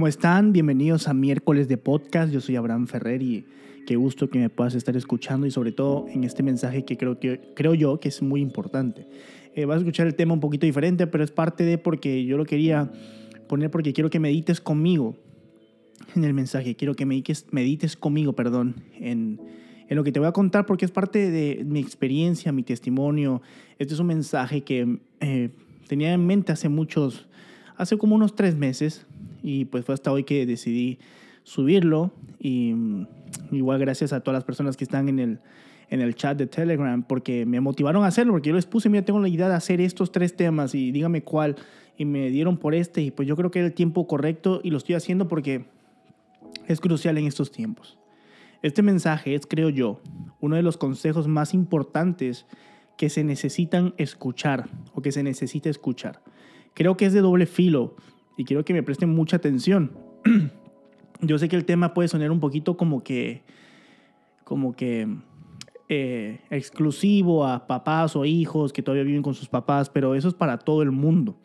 ¿Cómo están? Bienvenidos a miércoles de podcast. Yo soy Abraham Ferrer y qué gusto que me puedas estar escuchando y sobre todo en este mensaje que creo, que, creo yo que es muy importante. Eh, vas a escuchar el tema un poquito diferente, pero es parte de porque yo lo quería poner porque quiero que medites conmigo en el mensaje. Quiero que medites, medites conmigo, perdón, en, en lo que te voy a contar porque es parte de mi experiencia, mi testimonio. Este es un mensaje que eh, tenía en mente hace muchos, hace como unos tres meses y pues fue hasta hoy que decidí subirlo y mm, igual gracias a todas las personas que están en el, en el chat de Telegram porque me motivaron a hacerlo, porque yo les puse, mira, tengo la idea de hacer estos tres temas y dígame cuál. Y me dieron por este y pues yo creo que era el tiempo correcto y lo estoy haciendo porque es crucial en estos tiempos. Este mensaje es, creo yo, uno de los consejos más importantes que se necesitan escuchar o que se necesita escuchar. Creo que es de doble filo y quiero que me presten mucha atención. Yo sé que el tema puede sonar un poquito como que, como que eh, exclusivo a papás o hijos que todavía viven con sus papás, pero eso es para todo el mundo.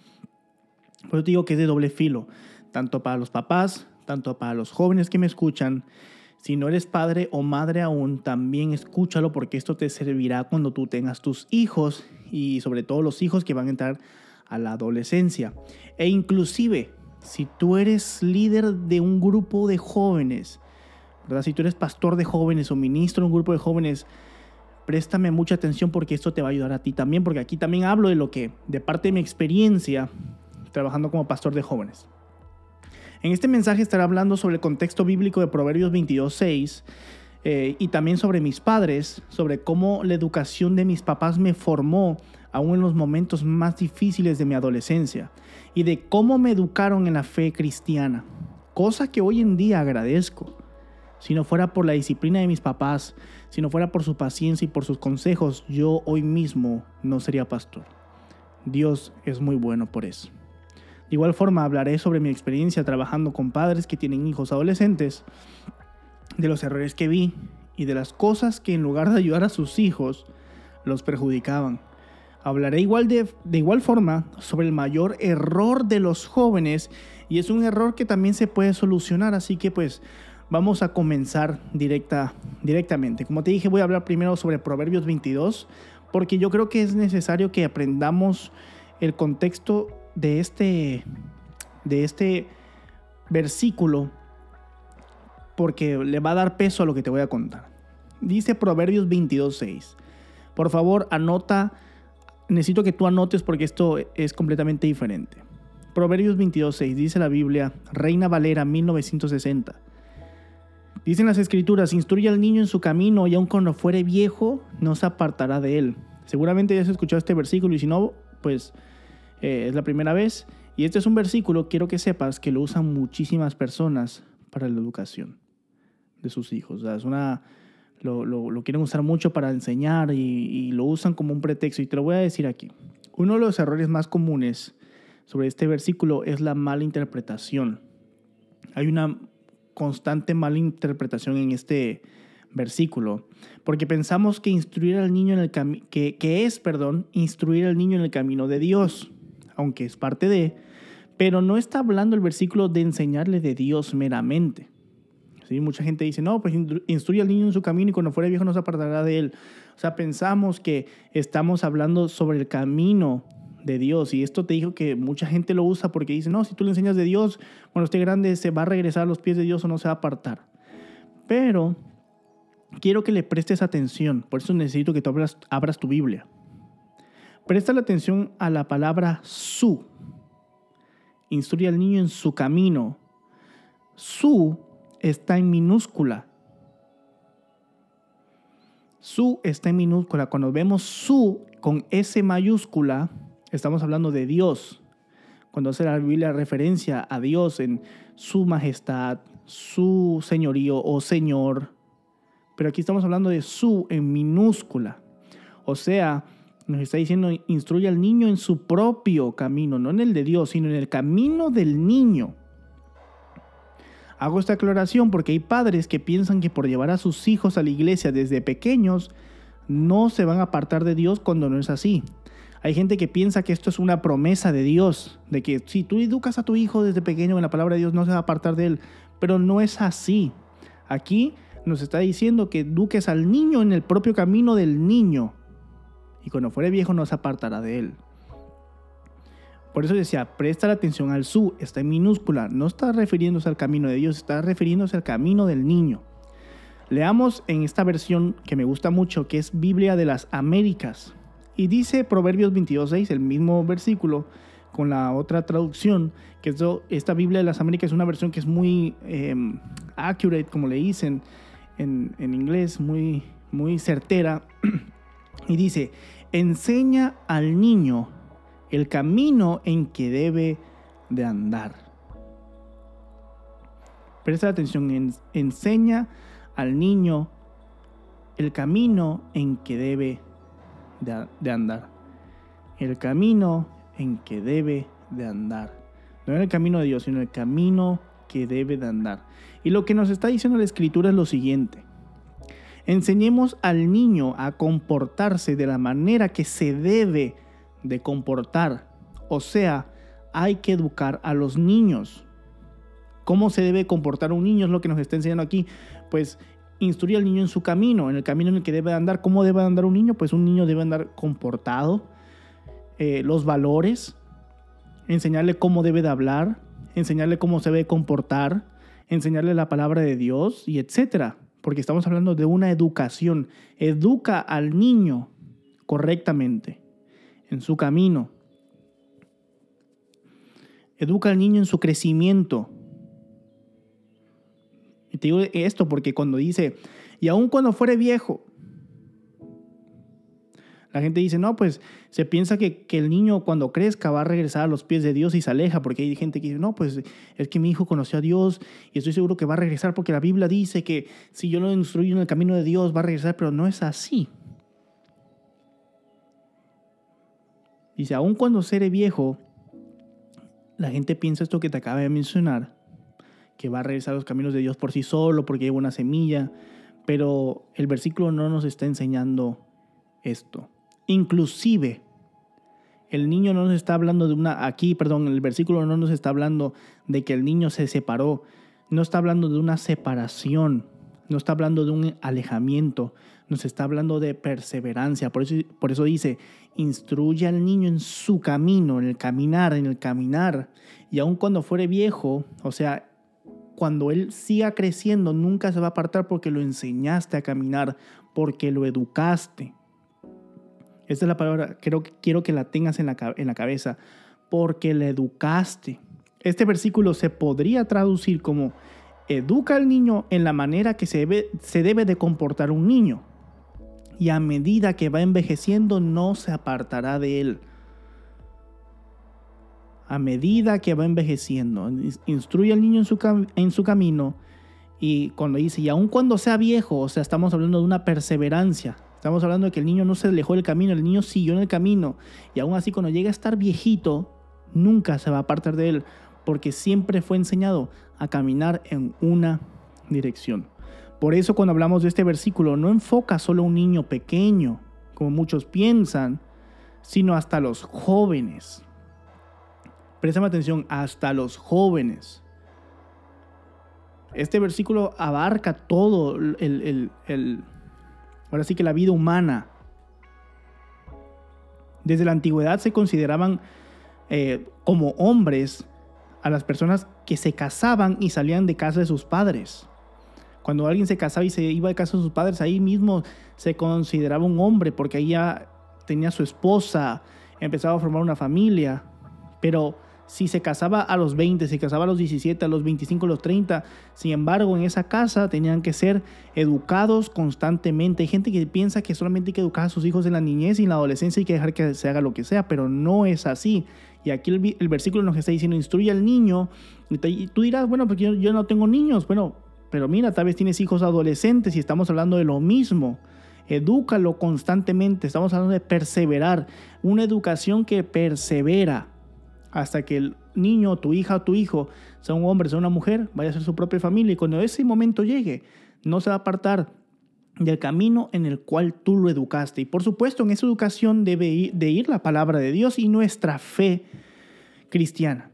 Por eso te digo que es de doble filo, tanto para los papás, tanto para los jóvenes que me escuchan si no eres padre o madre aún, también escúchalo porque esto te servirá cuando tú tengas tus hijos y sobre todo los hijos que van a entrar a la adolescencia. E inclusive, si tú eres líder de un grupo de jóvenes, ¿verdad? Si tú eres pastor de jóvenes o ministro de un grupo de jóvenes, préstame mucha atención porque esto te va a ayudar a ti también, porque aquí también hablo de lo que, de parte de mi experiencia trabajando como pastor de jóvenes. En este mensaje estaré hablando sobre el contexto bíblico de Proverbios 22.6 eh, y también sobre mis padres, sobre cómo la educación de mis papás me formó aún en los momentos más difíciles de mi adolescencia y de cómo me educaron en la fe cristiana, cosa que hoy en día agradezco. Si no fuera por la disciplina de mis papás, si no fuera por su paciencia y por sus consejos, yo hoy mismo no sería pastor. Dios es muy bueno por eso. De igual forma hablaré sobre mi experiencia trabajando con padres que tienen hijos adolescentes, de los errores que vi y de las cosas que en lugar de ayudar a sus hijos los perjudicaban. Hablaré igual de, de igual forma sobre el mayor error de los jóvenes y es un error que también se puede solucionar, así que pues vamos a comenzar directa, directamente. Como te dije, voy a hablar primero sobre Proverbios 22 porque yo creo que es necesario que aprendamos el contexto de este, de este versículo porque le va a dar peso a lo que te voy a contar. Dice Proverbios 22.6. Por favor, anota, necesito que tú anotes porque esto es completamente diferente. Proverbios 22.6 dice la Biblia, Reina Valera 1960. Dicen las escrituras, instruye al niño en su camino y aun cuando fuere viejo, no se apartará de él. Seguramente ya has escuchado este versículo y si no, pues eh, es la primera vez. Y este es un versículo, quiero que sepas que lo usan muchísimas personas para la educación de sus hijos. es una, lo, lo, quieren usar mucho para enseñar y, y, lo usan como un pretexto. Y te lo voy a decir aquí. Uno de los errores más comunes sobre este versículo es la mala interpretación. Hay una constante mala interpretación en este versículo, porque pensamos que instruir al niño en el que, que es, perdón, instruir al niño en el camino de Dios aunque es parte de, pero no está hablando el versículo de enseñarle de Dios meramente. ¿Sí? Mucha gente dice, no, pues instruye al niño en su camino y cuando fuera viejo no se apartará de él. O sea, pensamos que estamos hablando sobre el camino de Dios. Y esto te dijo que mucha gente lo usa porque dice, no, si tú le enseñas de Dios, cuando esté grande se va a regresar a los pies de Dios o no se va a apartar. Pero quiero que le prestes atención. Por eso necesito que tú abras, abras tu Biblia. Presta la atención a la palabra su. Instruye al niño en su camino. Su está en minúscula. Su está en minúscula. Cuando vemos su con S mayúscula, estamos hablando de Dios. Cuando hace la Biblia referencia a Dios en su majestad, su señorío o señor. Pero aquí estamos hablando de su en minúscula. O sea, nos está diciendo, instruye al niño en su propio camino, no en el de Dios, sino en el camino del niño. Hago esta aclaración porque hay padres que piensan que por llevar a sus hijos a la iglesia desde pequeños no se van a apartar de Dios cuando no es así. Hay gente que piensa que esto es una promesa de Dios, de que si tú educas a tu hijo desde pequeño en la palabra de Dios no se va a apartar de él, pero no es así. Aquí nos está diciendo que eduques al niño en el propio camino del niño y cuando fuere viejo no se apartará de él. Por eso decía, presta la atención al su, está en minúscula, no está refiriéndose al camino de Dios, está refiriéndose al camino del niño. Leamos en esta versión que me gusta mucho, que es Biblia de las Américas. Y dice Proverbios 22.6, el mismo versículo, con la otra traducción, que esta Biblia de las Américas es una versión que es muy em, accurate, como le dicen en, en inglés, muy, muy certera. y dice, enseña al niño el camino en que debe de andar. Presta atención, enseña al niño el camino en que debe de, andar. El camino en que debe de andar. No en el camino de Dios, sino el camino que debe de andar. Y lo que nos está diciendo la escritura es lo siguiente. Enseñemos al niño a comportarse de la manera que se debe de comportar. O sea, hay que educar a los niños. ¿Cómo se debe comportar un niño? Es lo que nos está enseñando aquí. Pues instruye al niño en su camino, en el camino en el que debe andar. ¿Cómo debe andar un niño? Pues un niño debe andar comportado, eh, los valores, enseñarle cómo debe de hablar, enseñarle cómo se debe comportar, enseñarle la palabra de Dios y etcétera. Porque estamos hablando de una educación. Educa al niño correctamente en su camino. Educa al niño en su crecimiento. Y te digo esto porque cuando dice, y aun cuando fuere viejo, la gente dice, no, pues se piensa que, que, el niño cuando crezca va a regresar a los pies de Dios y se aleja, porque hay gente que dice, no, pues es que mi hijo conoció a Dios y estoy seguro que va a regresar porque la Biblia dice que si yo lo instruyo en el camino de Dios va a regresar, pero no es así. Dice, aun cuando seré viejo, la gente piensa esto que te acaba de mencionar, que va a regresar los caminos de Dios por sí solo, porque lleva una semilla, pero el versículo no nos está enseñando esto. Inclusive, el niño no nos está hablando de una, aquí, perdón, el versículo no nos está hablando de que el niño se separó, no está hablando de una separación, no está hablando de un alejamiento, nos está hablando de perseverancia. Por eso, por eso dice, instruye al niño en su camino, en el caminar, en el caminar. Y aun cuando fuere viejo, o sea, cuando él siga creciendo, nunca se va a apartar porque lo enseñaste a caminar, porque lo educaste. Esta es la palabra, creo que quiero que la tengas en la, en la cabeza, porque le educaste. Este versículo se podría traducir como educa al niño en la manera que se debe, se debe de comportar un niño. Y a medida que va envejeciendo no se apartará de él. A medida que va envejeciendo, instruye al niño en su, camino. Y cuando dice, y aun cuando sea viejo, o sea, estamos hablando de una perseverancia. Estamos hablando de que el niño no se alejó del camino, el niño siguió en el camino. Y aún así, cuando llega a estar viejito, nunca se va a apartar de él porque siempre fue enseñado a caminar en una dirección. Por eso cuando hablamos de este versículo no enfoca solo a un niño pequeño, como muchos piensan, sino hasta los jóvenes. Préstame atención, hasta los jóvenes. Este versículo abarca todo el, ahora sí que la vida humana. Desde la antigüedad se consideraban eh, como hombres a las personas que se casaban y salían de casa de sus padres. Cuando alguien se casaba y se iba de casa de sus padres, ahí mismo se consideraba un hombre porque ahí ya tenía su esposa, empezaba a formar una familia. Pero si se casaba a los 20, se casaba a los 17, a los 25, a los 30, sin embargo, en esa casa tenían que ser educados constantemente. Hay gente que piensa que solamente hay que educar a sus hijos en la niñez y en la adolescencia y que dejar que se haga lo que sea, pero no es así. Y aquí el, versículo nos está diciendo, instruye al niño. Y, tú dirás, bueno, porque yo, no tengo niños. Bueno, pero mira, tal vez tienes hijos adolescentes y estamos hablando de lo mismo. Edúcalo constantemente. Estamos hablando de perseverar. Una educación que persevera hasta que el niño, tu hija o tu hijo, sea un hombre, sea una mujer, vaya a ser su propia familia. Y cuando ese momento llegue, no se va a apartar del camino en el cual tú lo educaste. Y por supuesto, en esa educación debe de ir la palabra de Dios y nuestra fe cristiana.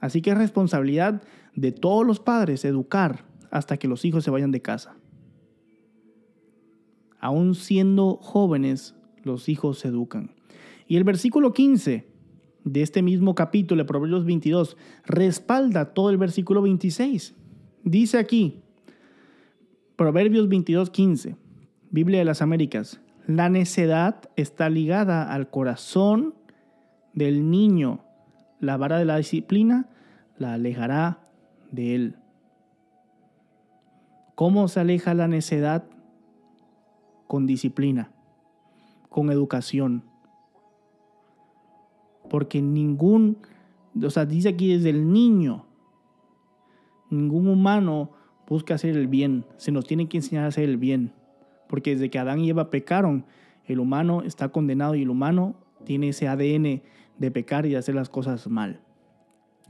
Así que es responsabilidad de todos los padres educar hasta que los hijos se vayan de casa. Aún siendo jóvenes, los hijos se educan. Y el versículo 15 de este mismo capítulo, de Proverbios 22, respalda todo el versículo 26. Dice aquí, Proverbios 22, 15, Biblia de las Américas, la necedad está ligada al corazón del niño. La vara de la disciplina la alejará de él. ¿Cómo se aleja la necedad? Con disciplina, con educación. Porque ningún, o sea, dice aquí desde el niño, ningún humano busca hacer el bien, se nos tiene que enseñar a hacer el bien. Porque desde que Adán y Eva pecaron, el humano está condenado y el humano tiene ese ADN de pecar y de hacer las cosas mal.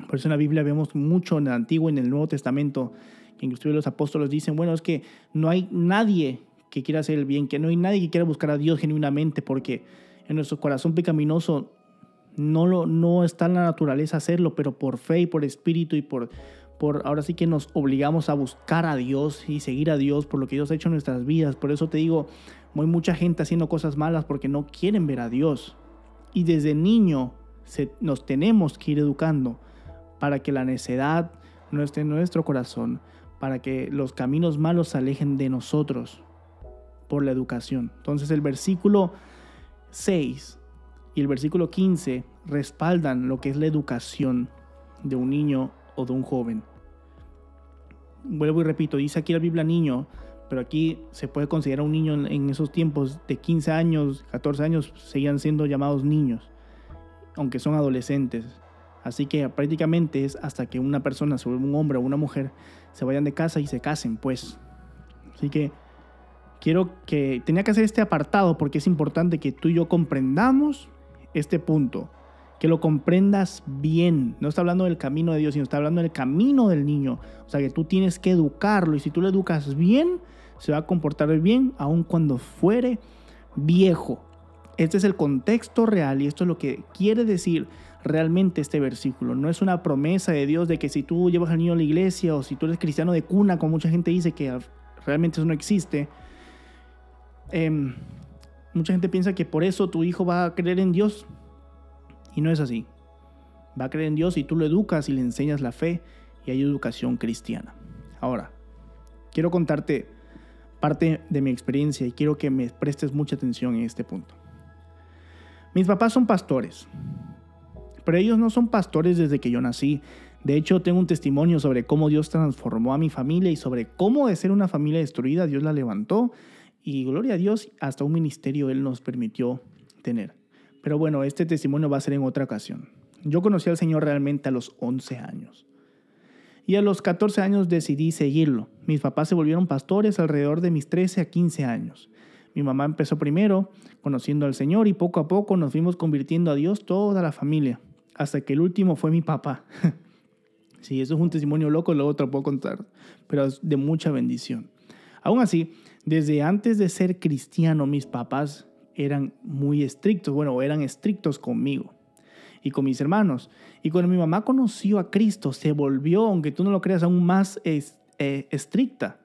Por eso en la Biblia vemos mucho en el Antiguo y en el Nuevo Testamento, que inclusive los apóstoles dicen, bueno, es que no hay nadie que quiera hacer el bien, que no hay nadie que quiera buscar a Dios genuinamente, porque en nuestro corazón pecaminoso no, lo, no está en la naturaleza hacerlo, pero por fe y por espíritu y por, por ahora sí que nos obligamos a buscar a Dios y seguir a Dios por lo que Dios ha hecho en nuestras vidas. Por eso te digo, hay mucha gente haciendo cosas malas porque no quieren ver a Dios. Y desde niño se, nos tenemos que ir educando para que la necedad no esté en nuestro corazón, para que los caminos malos se alejen de nosotros por la educación. Entonces el versículo 6 y el versículo 15 respaldan lo que es la educación de un niño o de un joven. Vuelvo y repito, dice aquí la Biblia niño, pero aquí se puede considerar un niño en esos tiempos de 15 años, 14 años, seguían siendo llamados niños, aunque son adolescentes. Así que prácticamente es hasta que una persona, un hombre o una mujer, se vayan de casa y se casen, pues. Así que quiero que tenía que hacer este apartado porque es importante que tú y yo comprendamos este punto, que lo comprendas bien. No está hablando del camino de Dios, sino está hablando del camino del niño. O sea que tú tienes que educarlo y si tú lo educas bien, se va a comportar bien aun cuando fuere viejo. Este es el contexto real y esto es lo que quiere decir realmente este versículo. No es una promesa de Dios de que si tú llevas al niño a la iglesia o si tú eres cristiano de cuna, como mucha gente dice que realmente eso no existe. Em, mucha gente piensa que por eso tu hijo va a creer en Dios y no es así. Va a creer en Dios y tú lo educas y le enseñas la fe y hay educación cristiana. Ahora, quiero contarte parte de mi experiencia y quiero que me prestes mucha atención en este punto. Mis papás son pastores pero ellos no son pastores desde que yo nací. De hecho, tengo un testimonio sobre cómo Dios transformó a mi familia y sobre cómo de ser una familia destruida Dios la levantó. Y gloria a Dios, hasta un ministerio Él nos permitió tener. Pero bueno, este testimonio va a ser en otra ocasión. Yo conocí al Señor realmente a los 11 años. Y a los 14 años decidí seguirlo. Mis papás se volvieron pastores alrededor de mis 13 a 15 años. Mi mamá empezó primero conociendo al Señor y poco a poco nos fuimos convirtiendo a Dios toda la familia hasta que el último fue mi papá. sí, eso es un testimonio loco, luego te lo puedo contar, pero es de mucha bendición. Aún así, desde antes de ser cristiano, mis papás eran muy estrictos, bueno, eran estrictos conmigo y con mis hermanos. Y cuando mi mamá conoció a Cristo, se volvió, aunque tú no lo creas, aún más eh, estricta.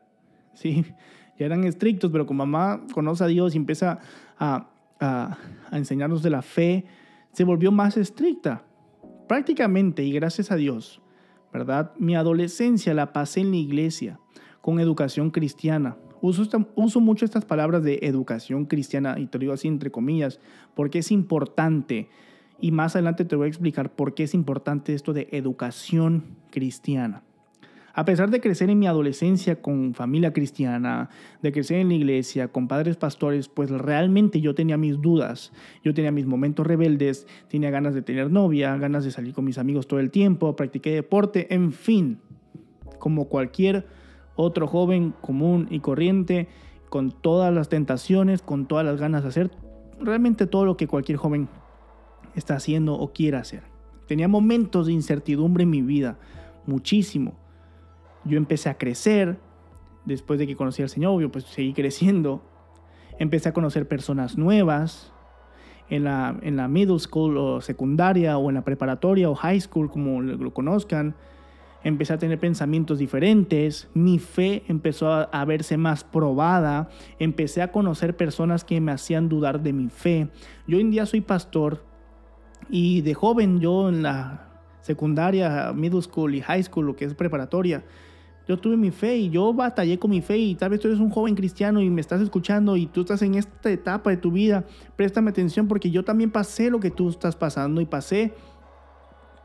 Sí, ya eran estrictos, pero con mamá conoce a Dios y empieza a, a enseñarnos de la fe, se volvió más estricta prácticamente, y gracias a Dios, ¿verdad? Mi adolescencia la pasé en la iglesia, con educación cristiana. Uso, uso mucho estas palabras de educación cristiana, y te lo digo así entre comillas, porque es importante. Y más adelante te voy a explicar por qué es importante esto de educación cristiana. A pesar de crecer en mi adolescencia con familia cristiana, de crecer en la iglesia, con padres pastores, pues realmente yo tenía mis dudas, yo tenía mis momentos rebeldes, tenía ganas de tener novia, ganas de salir con mis amigos todo el tiempo, practiqué deporte, en fin, como cualquier otro joven común y corriente, con todas las tentaciones, con todas las ganas de hacer realmente todo lo que cualquier joven está haciendo o quiere hacer. Tenía momentos de incertidumbre en mi vida, muchísimo yo empecé a crecer, después de que conocí al Señor, pues seguí creciendo. Empecé a conocer personas nuevas en la, en la middle school o secundaria o en la preparatoria o high school, como lo conozcan. Empecé a tener pensamientos diferentes, mi fe empezó a, a verse más probada, empecé a conocer personas que me hacían dudar de mi fe. Yo hoy en día soy pastor y de joven yo en la secundaria, middle school y high school, lo que es preparatoria, yo tuve mi fe y yo batallé con mi fe y tal vez tú eres un joven cristiano y me estás escuchando y tú estás en esta etapa de tu vida, préstame atención porque yo también pasé lo que tú estás pasando y pasé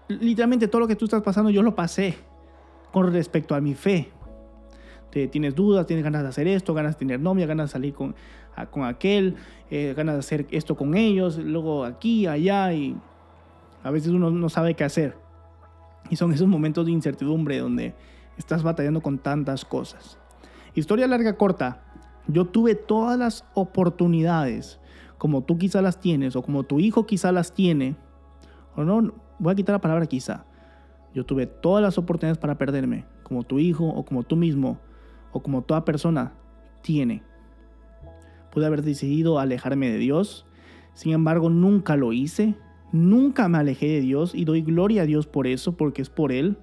literalmente todo lo que tú estás pasando yo lo pasé con respecto a mi fe. Te, tienes dudas, tienes ganas de hacer esto, ganas de tener novia, ganas de salir con, con aquel, eh, ganas de hacer esto con ellos, luego aquí, allá y a veces uno no sabe qué hacer. Y son esos momentos de incertidumbre donde estás batallando con tantas cosas. Historia larga corta, yo tuve todas las oportunidades, como tú quizá las tienes, o como tu hijo quizá las tiene, o no, voy a quitar la palabra quizá. Yo tuve todas las oportunidades para perderme, como tu hijo, o como tú mismo, o como toda persona tiene. Pude haber decidido alejarme de Dios, sin embargo nunca lo hice, nunca me alejé de Dios y doy gloria a Dios por eso, porque es por Él.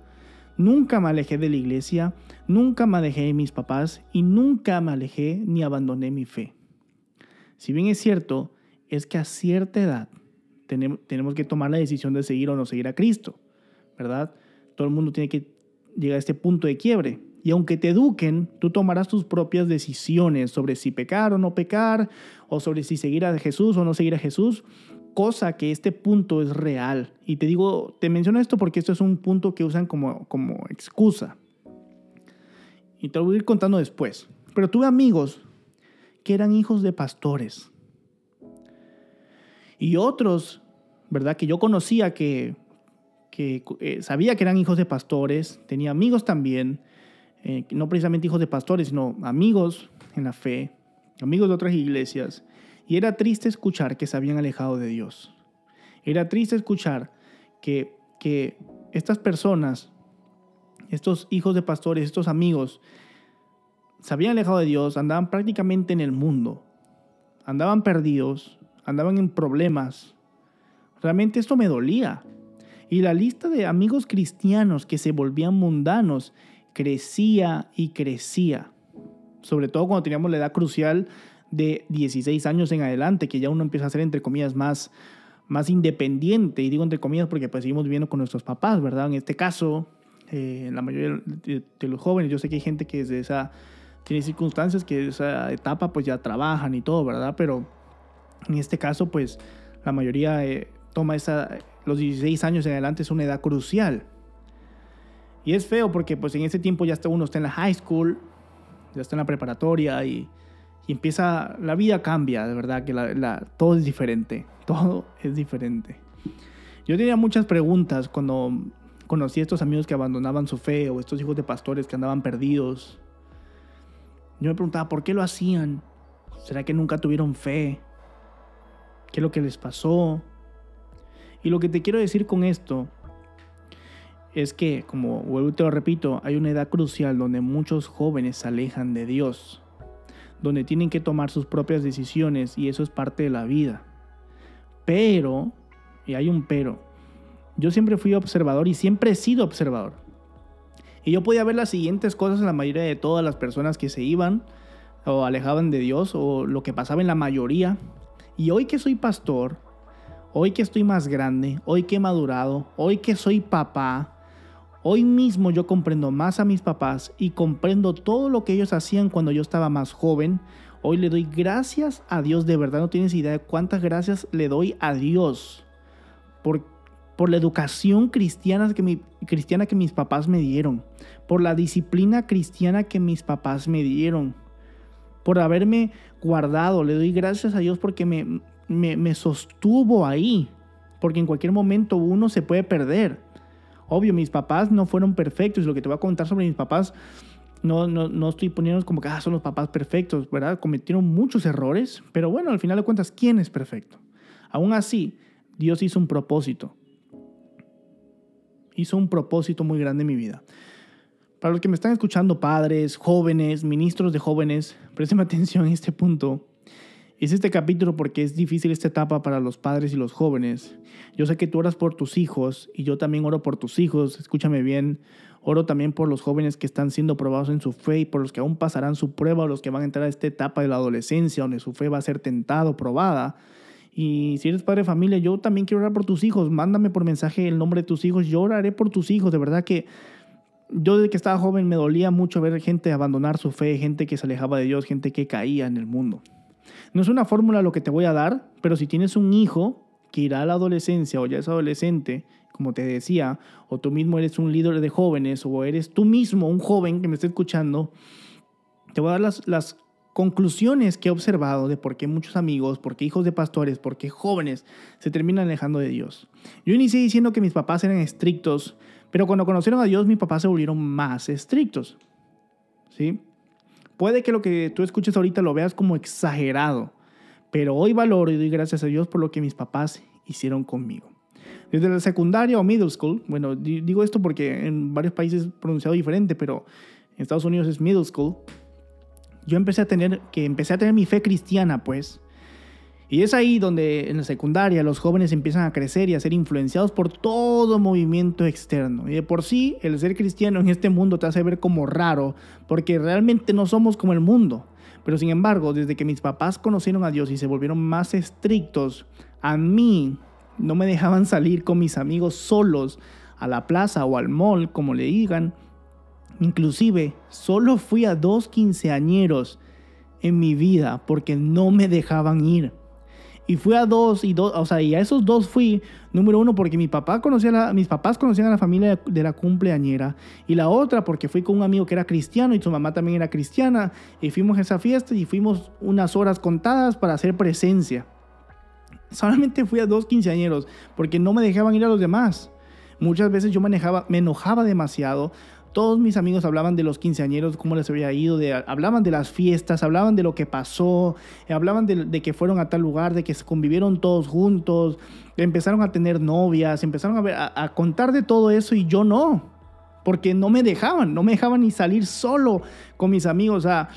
Nunca me alejé de la iglesia, nunca me alejé de mis papás y nunca me alejé ni abandoné mi fe. Si bien es cierto, es que a cierta edad tenemos que tomar la decisión de seguir o no seguir a Cristo, ¿verdad? Todo el mundo tiene que llegar a este punto de quiebre. Y aunque te eduquen, tú tomarás tus propias decisiones sobre si pecar o no pecar, o sobre si seguir a Jesús o no seguir a Jesús cosa que este punto es real. Y te digo, te menciono esto porque esto es un punto que usan como, como excusa. Y te lo voy a ir contando después. Pero tuve amigos que eran hijos de pastores. Y otros, ¿verdad? Que yo conocía que, que eh, sabía que eran hijos de pastores. Tenía amigos también. Eh, no precisamente hijos de pastores, sino amigos en la fe. Amigos de otras iglesias y era triste escuchar que se habían alejado de Dios. Era triste escuchar que, que estas personas, estos hijos de pastores, estos amigos, se habían alejado de Dios, andaban prácticamente en el mundo, andaban perdidos, andaban en problemas. Realmente esto me dolía. Y la lista de amigos cristianos que se volvían mundanos crecía y crecía. Sobre todo cuando teníamos la edad crucial de 16 años en adelante, que ya uno empieza a ser, entre comillas, más, más independiente. Y digo entre comillas porque pues seguimos viviendo con nuestros papás, ¿verdad? En este caso, eh, la mayoría de, los jóvenes, yo sé que hay gente que desde esa, tiene circunstancias que esa etapa pues ya trabajan y todo, ¿verdad? Pero en este caso, pues la mayoría eh, toma esa, los 16 años en adelante es una edad crucial. Y es feo porque pues en ese tiempo ya está uno está en la high school, ya está en la preparatoria y y empieza, la vida cambia, de verdad, que todo es diferente, todo es diferente. Yo tenía muchas preguntas cuando conocí a estos amigos que abandonaban su fe o estos hijos de pastores que andaban perdidos. Yo me preguntaba, ¿por qué lo hacían? ¿Será que nunca tuvieron fe? ¿Qué es lo que les pasó? Y lo que te quiero decir con esto es que, como vuelvo y te lo repito, hay una edad crucial donde muchos jóvenes se alejan de Dios donde tienen que tomar sus propias decisiones y eso es parte de la vida. Pero, y hay un pero, yo siempre fui observador y siempre he sido observador. Y yo podía ver las siguientes cosas en la mayoría de todas las personas que se iban o alejaban de Dios o lo que pasaba en la mayoría. Y hoy que soy pastor, hoy que estoy más grande, hoy que he madurado, hoy que soy papá, Hoy mismo yo comprendo más a mis papás y comprendo todo lo que ellos hacían cuando yo estaba más joven. Hoy le doy gracias a Dios, de verdad no tienes idea de cuántas gracias le doy a Dios por, por la educación cristiana que, cristiana que mis papás me dieron, por la disciplina cristiana que mis papás me dieron, por haberme guardado. Le doy gracias a Dios porque me, me, me sostuvo ahí, porque en cualquier momento uno se puede perder. Obvio, mis papás no fueron perfectos. Lo que te voy a contar sobre mis papás, no, no, no estoy poniendo como que ah, son los papás perfectos, ¿verdad? Cometieron muchos errores, pero bueno, al final de cuentas, ¿quién es perfecto? Aún así, Dios hizo un propósito. Hizo un propósito muy grande en mi vida. Para los que me están escuchando, padres, jóvenes, ministros de jóvenes, presten atención en este punto. Es este capítulo porque es difícil esta etapa para los padres y los jóvenes. Yo sé que tú oras por tus hijos y yo también oro por tus hijos, escúchame bien. Oro también por los jóvenes que están siendo probados en su fe y por los que aún pasarán su prueba o los que van a entrar a esta etapa de la adolescencia donde su fe va a ser tentado, probada. Y si eres padre de familia, yo también quiero orar por tus hijos. Mándame por mensaje el nombre de tus hijos. Yo oraré por tus hijos. De verdad que yo desde que estaba joven me dolía mucho ver gente abandonar su fe, gente que se alejaba de Dios, gente que caía en el mundo. No es una fórmula lo que te voy a dar, pero si tienes un hijo que irá a la adolescencia o ya es adolescente, como te decía, o tú mismo eres un líder de jóvenes o eres tú mismo un joven que me está escuchando, te voy a dar las, las conclusiones que he observado de por qué muchos amigos, por qué hijos de pastores, por qué jóvenes se terminan alejando de Dios. Yo inicié diciendo que mis papás eran estrictos, pero cuando conocieron a Dios, mis papás se volvieron más estrictos. ¿Sí? Puede que lo que tú escuches ahorita lo veas como exagerado, pero hoy valoro y doy gracias a Dios por lo que mis papás hicieron conmigo. Desde la secundaria o middle school, bueno, digo esto porque en varios países es pronunciado diferente, pero en Estados Unidos es middle school. Yo empecé a tener que empecé a tener mi fe cristiana, pues, y es ahí donde en la secundaria los jóvenes empiezan a crecer y a ser influenciados por todo movimiento externo. Y de por sí, el ser cristiano en este mundo te hace ver como raro, porque realmente no somos como el mundo. Pero sin embargo, desde que mis papás conocieron a Dios y se volvieron más estrictos, a mí no me dejaban salir con mis amigos solos a la plaza o al mall, como le digan. Inclusive, solo fui a dos quinceañeros en mi vida porque no me dejaban ir. Y fui a dos, y dos, o sea, y a esos dos fui, número uno, porque mi papá conocía mis papás conocían a la familia de la cumpleañera. Y la otra, porque fui con un amigo que era cristiano y su mamá también era cristiana. Y fuimos a esa fiesta y fuimos unas horas contadas para hacer presencia. Solamente fui a dos quinceañeros, porque no me dejaban ir a los demás. Muchas veces yo manejaba, me enojaba demasiado todos mis amigos hablaban de los quinceañeros, cómo les había ido, de, hablaban de las fiestas, hablaban de lo que pasó, hablaban de, que fueron a tal lugar, de que se convivieron todos juntos, empezaron a tener novias, empezaron a, a, contar de todo eso y yo no, porque no me dejaban, no me dejaban ni salir solo con mis amigos. O sea,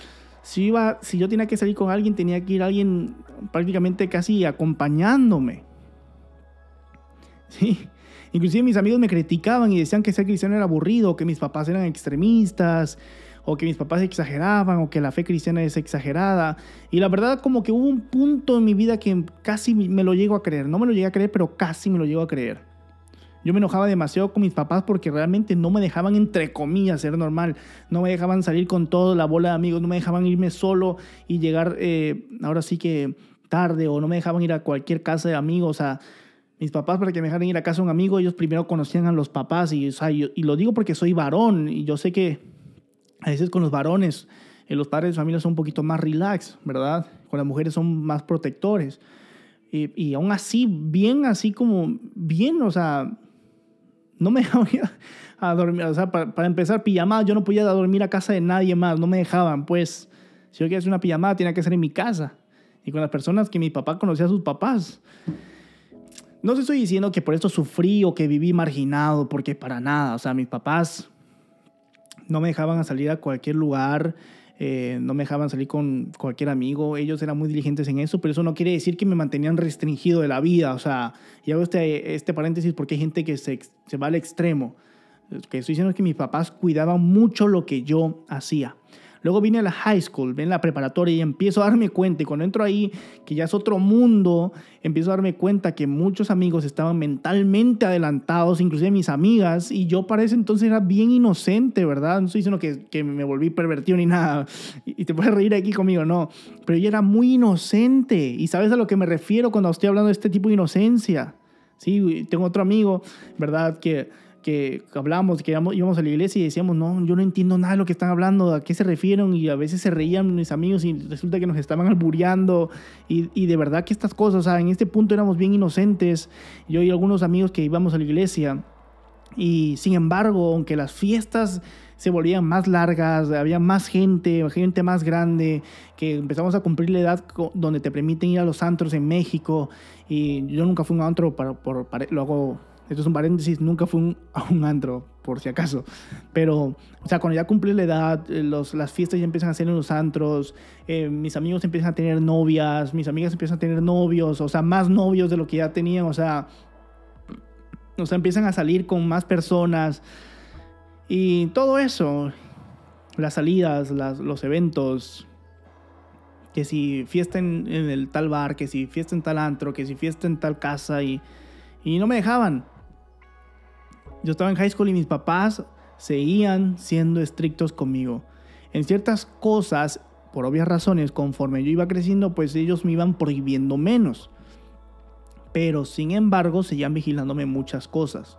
si, iba, si yo tenía que salir con alguien, tenía que ir alguien prácticamente casi acompañándome. Sí. Inclusive mis amigos me criticaban y decían que ser cristiano era aburrido, que mis papás eran extremistas, o que mis papás exageraban, o que la fe cristiana es exagerada. Y la verdad como que hubo un punto en mi vida que casi me lo llego a creer. No me lo llegué a creer, pero casi me lo llego a creer. Yo me enojaba demasiado con mis papás porque realmente no me dejaban, entre comillas, ser normal. No me dejaban salir con toda la bola de amigos, no me dejaban irme solo y llegar, eh, ahora sí que tarde, o no me dejaban ir a cualquier casa de amigos. Sea, mis papás para que me dejaran ir a casa de un amigo, ellos primero conocían a los papás y, y lo digo porque soy varón y yo sé que a veces con los varones eh, los padres de familia son un poquito más relax, ¿verdad? Con las mujeres son más protectores. Y, y aún así, bien así como, bien, o sea, no me dejaban ir a dormir, o sea, para, para empezar, pijamada, yo no podía dormir a casa de nadie más, no me dejaban, pues, si yo quería hacer una pijamada, tenía que ser en mi casa. Y con las personas que mi papá conocía a sus papás. No te estoy diciendo que por esto sufrí o que viví marginado, porque para nada. O sea, mis papás no me dejaban salir a cualquier lugar, eh, no me dejaban salir con cualquier amigo. Ellos eran muy diligentes en eso, pero eso no quiere decir que me mantenían restringido de la vida. O sea, y hago este, este paréntesis porque hay gente que se, se va al extremo. Lo que estoy diciendo es que mis papás cuidaban mucho lo que yo hacía. Luego vine a la high school, ven la preparatoria y empiezo a darme cuenta. Y cuando entro ahí, que ya es otro mundo, empiezo a darme cuenta que muchos amigos estaban mentalmente adelantados, inclusive mis amigas. Y yo para ese entonces era bien inocente, ¿verdad? No estoy diciendo que, que me volví pervertido ni nada. Y, te puedes reír aquí conmigo, no. Pero yo era muy inocente. ¿Y sabes a lo que me refiero cuando estoy hablando de este tipo de inocencia? Sí, tengo otro amigo, ¿verdad? Que que hablamos, que íbamos a la iglesia y decíamos, no, yo no entiendo nada de lo que están hablando, a qué se refieren, y a veces se reían mis amigos y resulta que nos estaban albureando, y, y de verdad que estas cosas, o sea, en este punto éramos bien inocentes, yo y algunos amigos que íbamos a la iglesia, y sin embargo, aunque las fiestas se volvían más largas, había más gente, gente más grande, que empezamos a cumplir la edad donde te permiten ir a los antros en México, y yo nunca fui a un antro, para, por, lo hago esto es un paréntesis, nunca fui a un antro. por si acaso. Pero, o sea, cuando ya cumples la edad, eh, las fiestas ya empiezan a ser en los antros, eh, mis amigos empiezan a tener novias, mis amigas empiezan a tener novios, o sea, más novios de lo que ya tenían, o sea, o sea, empiezan a salir con más personas y todo eso, las salidas, los eventos, que si fiesta en, en, el tal bar, que si fiesta en tal antro, que si fiesta en tal casa y, y no me dejaban. Yo estaba en high school y mis papás seguían siendo estrictos conmigo. En ciertas cosas, por obvias razones, conforme yo iba creciendo, pues ellos me iban prohibiendo menos. Pero sin embargo, seguían vigilándome muchas cosas.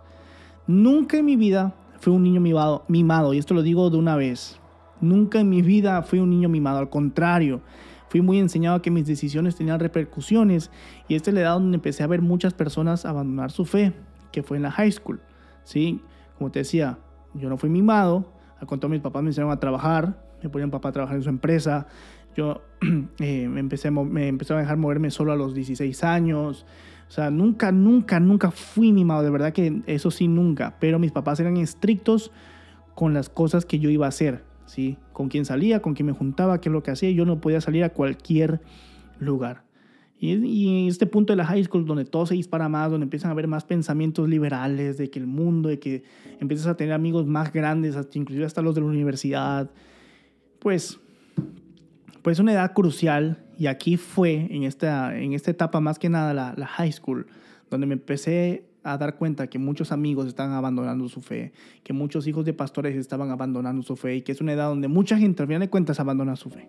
Nunca en mi vida fui un niño mimado, mimado, y esto lo digo de una vez. Nunca en mi vida fui un niño mimado, al contrario. Fui muy enseñado a que mis decisiones tenían repercusiones y este es la edad donde empecé a ver muchas personas abandonar su fe, que fue en la high school. ¿Sí? Como te decía, yo no fui mimado, a cuanto mis papás me enseñaron a trabajar, me ponían papá a trabajar en su empresa, yo eh, me, empecé, me empecé a dejar moverme solo a los 16 años, o sea, nunca, nunca, nunca fui mimado, de verdad que eso sí, nunca, pero mis papás eran estrictos con las cosas que yo iba a hacer. ¿sí? Con quién salía, con quién me juntaba, qué es lo que hacía. Yo no podía salir a cualquier lugar. Y, y, este punto de la high school donde todo se dispara más, donde empiezan a haber más pensamientos liberales de que el mundo, de que empiezas a tener amigos más grandes, hasta, inclusive hasta los de la universidad, pues, pues una edad crucial. Y aquí fue, en esta, en esta etapa más que nada, la, la high school, donde me empecé a dar cuenta que muchos amigos están abandonando su fe, que muchos hijos de pastores estaban abandonando su fe y que es una edad donde mucha gente, al final de cuentas, abandona su fe.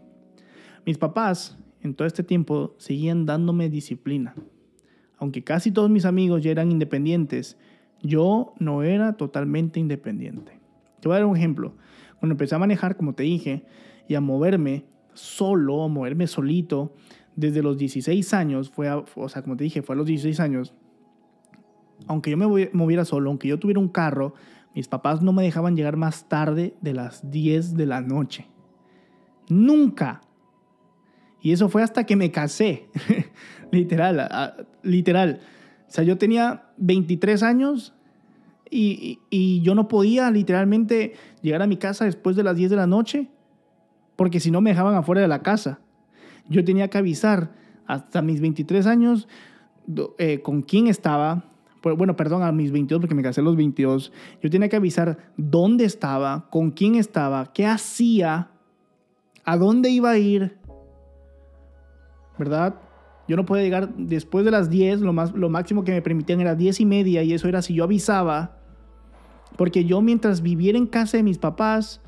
Mis papás, en todo este tiempo, seguían dándome disciplina. Aunque casi todos mis amigos ya eran independientes, yo no era totalmente independiente. Te voy a dar un ejemplo. Cuando empecé a manejar, como te dije, y a moverme solo, a moverme solito, desde los 16 años, fue o sea, como te dije, fue a los 16 años, aunque yo me moviera solo, aunque yo tuviera un carro, mis papás no me dejaban llegar más tarde de las 10 de la noche. Nunca. Y eso fue hasta que me casé. literal, literal. O sea, yo tenía 23 años y, yo no podía literalmente llegar a mi casa después de las 10 de la noche, porque si no me dejaban afuera de la casa. Yo tenía que avisar hasta mis 23 años eh, con quién estaba, pues, bueno, perdón, a mis 22, porque me casé los 22, yo tenía que avisar dónde estaba, con quién estaba, qué hacía, a dónde iba a ir, ¿verdad? Yo no podía llegar después de las 10, lo, más, lo máximo que me permitían era 10 y media, y eso era si yo avisaba, porque yo mientras viviera en casa de mis papás,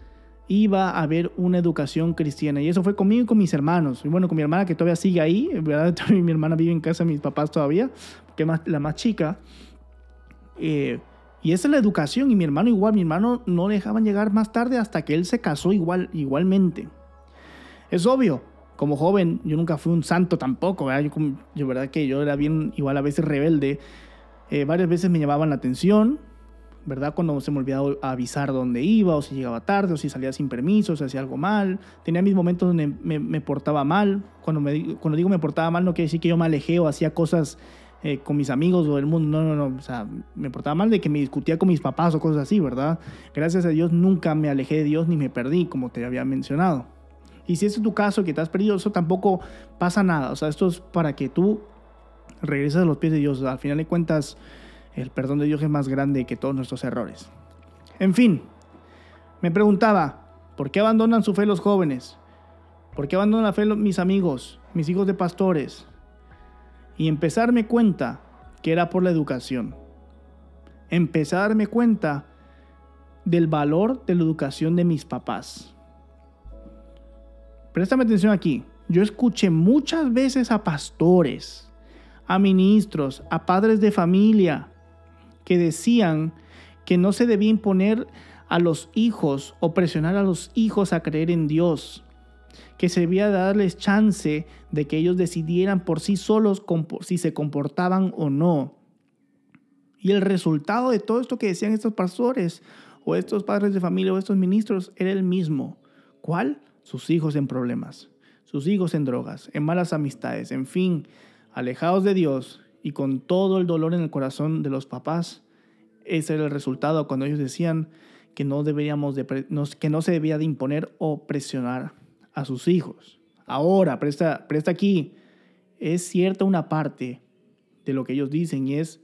iba a haber una educación cristiana. Y eso fue conmigo y con mis hermanos. Y bueno, con mi hermana que todavía sigue ahí, ¿verdad? mi hermana vive en casa de mis papás todavía, que es la más chica. Eh, y esa es la educación. Y mi hermano igual, mi hermano no dejaban llegar más tarde hasta que él se casó igual, igualmente. Es obvio, como joven yo nunca fui un santo tampoco, ¿verdad? Yo, yo verdad que yo era bien igual a veces rebelde. Eh, varias veces me llamaban la atención, ¿verdad? Cuando se me olvidaba avisar dónde iba, o si llegaba tarde, o si salía sin permiso, o si hacía algo mal. Tenía mis momentos donde me, portaba mal. Cuando, me, cuando digo me portaba mal, no quiere decir que yo me alejé o hacía cosas eh, con mis amigos o del mundo. No, no, no. O sea, me portaba mal de que me discutía con mis papás o cosas así, ¿verdad? Gracias a Dios nunca me alejé de Dios ni me perdí, como te había mencionado. Y si es tu caso, que te has perdido, eso tampoco pasa nada. O sea, esto es para que tú regreses a los pies de Dios. al final de cuentas el perdón de Dios es más grande que todos nuestros errores. En fin, me preguntaba, ¿por qué abandonan su fe los jóvenes? ¿Por qué abandonan la fe mis amigos, mis hijos de pastores? Y darme cuenta que era por la educación. Darme cuenta del valor de la educación de mis papás. Préstame atención aquí. Yo escuché muchas veces a pastores, a ministros, a padres de familia, que decían que no se debía imponer a los hijos o presionar a los hijos a creer en Dios, que se debía darles chance de que ellos decidieran por sí solos si se comportaban o no. Y el resultado de todo esto que decían estos pastores o estos padres de familia o estos ministros era el mismo. ¿Cuál? Sus hijos en problemas, sus hijos en drogas, en malas amistades, en fin, alejados de Dios y con todo el dolor en el corazón de los papás, Ese era el resultado cuando ellos decían que no, deberíamos de, que no se debía de imponer o presionar a sus hijos. Ahora, presta, presta aquí, es cierta una parte de lo que ellos dicen y es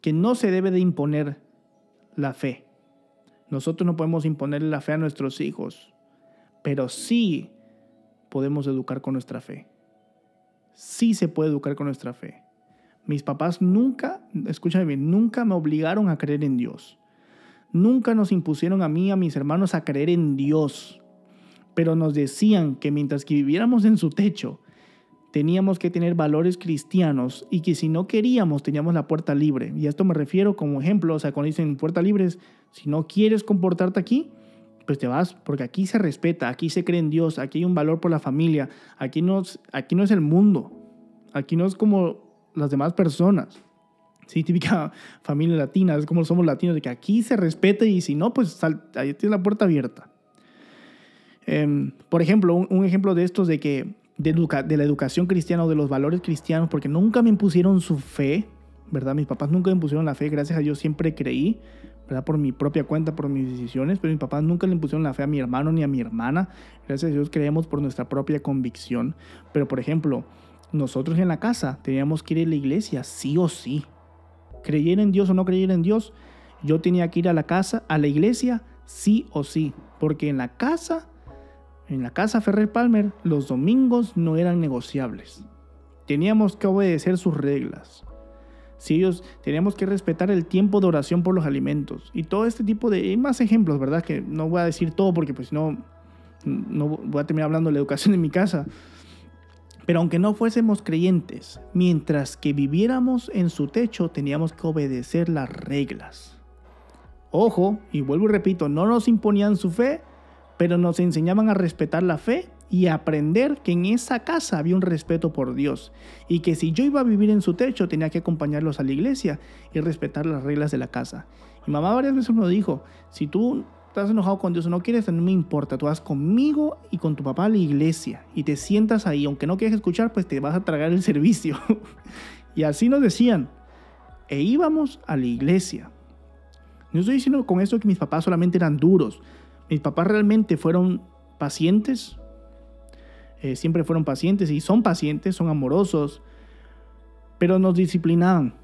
que no se debe de imponer la fe. Nosotros no podemos imponerle la fe a nuestros hijos, pero sí podemos educar con nuestra fe. Sí se puede educar con nuestra fe. Mis papás nunca, escúchame bien, nunca me obligaron a creer en Dios. Nunca nos impusieron a mí, a mis hermanos, a creer en Dios. Pero nos decían que mientras que viviéramos en su techo, teníamos que tener valores cristianos y que si no queríamos teníamos la puerta libre. Y a esto me refiero como ejemplo, o sea, cuando dicen puerta libre, si no quieres comportarte aquí, pues te vas, porque aquí se respeta, aquí se cree en Dios, aquí hay un valor por la familia, aquí no, aquí no es el mundo, aquí no es como las demás personas. Sí, típica familia latina, es como somos latinos, de que aquí se respeta y si no, pues ahí tienes la puerta abierta. Em, por ejemplo, un, un, ejemplo de estos de que de, de, la educación cristiana o de los valores cristianos, porque nunca me impusieron su fe, ¿verdad? Mis papás nunca me impusieron la fe, gracias a Dios siempre creí, Por mi propia cuenta, por mis decisiones, pero mis papás nunca le impusieron la fe a mi hermano ni a mi hermana, gracias a Dios creemos por nuestra propia convicción. Pero, por ejemplo, nosotros en la casa teníamos que ir a la iglesia, sí o sí. Creyera en Dios o no creyera en Dios, yo tenía que ir a la casa, a la iglesia, sí o sí, porque en la casa en la casa Ferrer Palmer los domingos no eran negociables. Teníamos que obedecer sus reglas. Si ellos teníamos que respetar el tiempo de oración por los alimentos y todo este tipo de hay más ejemplos, ¿verdad? Que no voy a decir todo porque pues no no voy a terminar hablando de la educación en mi casa. Pero aunque no fuésemos creyentes, mientras que viviéramos en su techo, teníamos que obedecer las reglas. Ojo, y vuelvo y repito, no nos imponían su fe, pero nos enseñaban a respetar la fe y aprender que en esa casa había un respeto por Dios y que si yo iba a vivir en su techo tenía que acompañarlos a la iglesia y respetar las reglas de la casa. Mi mamá varias veces me dijo, si tú estás enojado con Dios o no quieres, no me importa, tú vas conmigo y con tu papá a la iglesia y te sientas ahí, aunque no quieras escuchar, pues te vas a tragar el servicio. y así nos decían, e íbamos a la iglesia. No estoy diciendo con esto que mis papás solamente eran duros, mis papás realmente fueron pacientes, eh, siempre fueron pacientes y son pacientes, son amorosos, pero nos disciplinaban.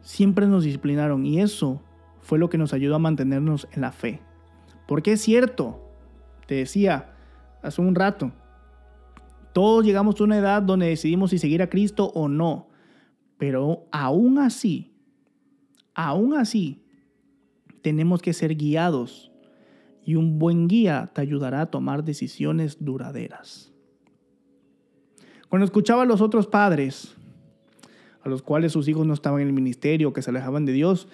Siempre nos disciplinaron y eso fue lo que nos ayudó a mantenernos en la fe. Porque es cierto, te decía hace un rato, todos llegamos a una edad donde decidimos si seguir a Cristo o no, pero aún así, aún así, tenemos que ser guiados y un buen guía te ayudará a tomar decisiones duraderas. Cuando escuchaba a los otros padres, a los cuales sus hijos no estaban en el ministerio, que se alejaban de Dios,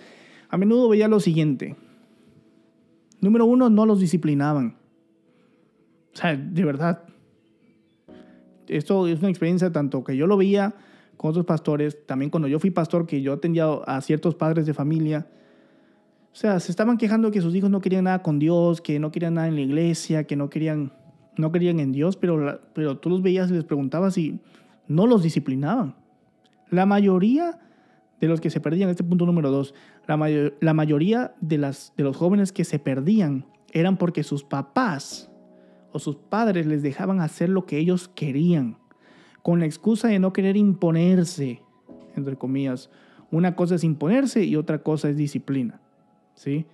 a menudo veía lo siguiente. Número uno, no los disciplinaban. O sea, de verdad. Esto es una experiencia tanto que yo lo veía con otros pastores, también cuando yo fui pastor, que yo atendía a ciertos padres de familia, o sea, se estaban quejando que sus hijos no querían nada con Dios, que no querían nada en la iglesia, que no querían, no querían en Dios, pero, pero tú los veías y les preguntabas y no los disciplinaban. La mayoría de los que se perdían, este punto número dos, la, la mayoría de, las, de los jóvenes que se perdían eran porque sus papás o sus padres les dejaban hacer lo que ellos querían, con la excusa de no querer imponerse, entre comillas. Una cosa es imponerse y otra cosa es disciplina. ¿Sí?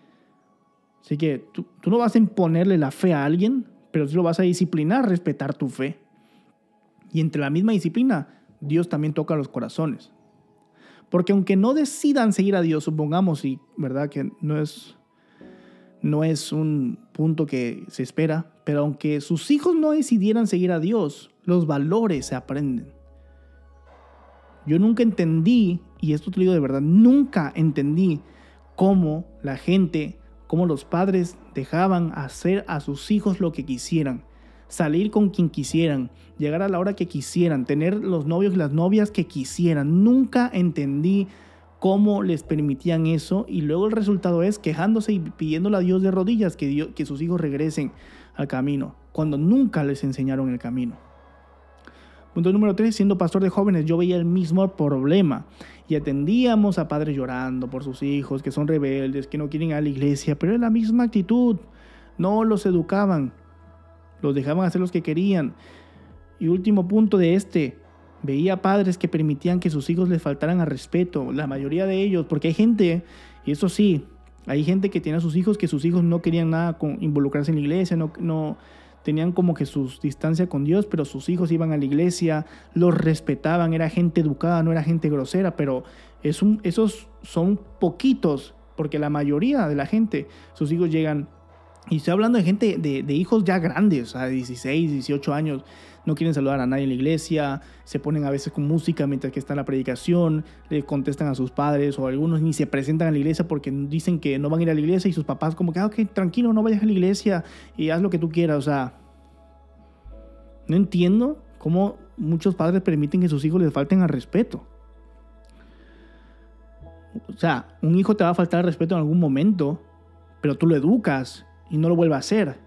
Así que tú, no vas a imponerle la fe a alguien, pero sí lo vas a disciplinar, respetar tu fe. Y entre la misma disciplina, Dios también toca los corazones. Porque aunque no decidan seguir a Dios, supongamos, y verdad que no es, no es un punto que se espera, pero aunque sus hijos no decidieran seguir a Dios, los valores se aprenden. Yo nunca entendí, y esto te lo digo de verdad, nunca entendí cómo la gente, cómo los padres dejaban hacer a sus hijos lo que quisieran, salir con quien quisieran, llegar a la hora que quisieran, tener los novios y las novias que quisieran. Nunca entendí cómo les permitían eso y luego el resultado es quejándose y pidiéndole a Dios de rodillas que, que sus hijos regresen al camino, cuando nunca les enseñaron el camino. Punto número tres, siendo pastor de jóvenes, yo veía el mismo problema y atendíamos a padres llorando por sus hijos, que son rebeldes, que no quieren ir a la iglesia, pero es la misma actitud. No los educaban, los dejaban hacer los que querían. Y último punto de este, veía padres que permitían que sus hijos les faltaran al respeto, la mayoría de ellos, porque hay gente, y eso sí, hay gente que tiene a sus hijos que sus hijos no querían nada involucrarse en la iglesia, no tenían como que su distancia con Dios, pero sus hijos iban a la iglesia, los respetaban, era gente educada, no era gente grosera, pero esos son poquitos, porque la mayoría de la gente, sus hijos llegan, y estoy hablando de gente, de, de hijos ya grandes, a 16, 18 años, no quieren saludar a nadie en la iglesia, se ponen a veces con música mientras que está en la predicación, le contestan a sus padres o algunos ni se presentan a la iglesia porque dicen que no van a ir a la iglesia y sus papás como que, ah, ok, tranquilo, no vayas a la iglesia y haz lo que tú quieras. O sea, no entiendo cómo muchos padres permiten que sus hijos les falten al respeto. O sea, un hijo te va a faltar al respeto en algún momento, pero tú lo educas y no lo vuelve a hacer.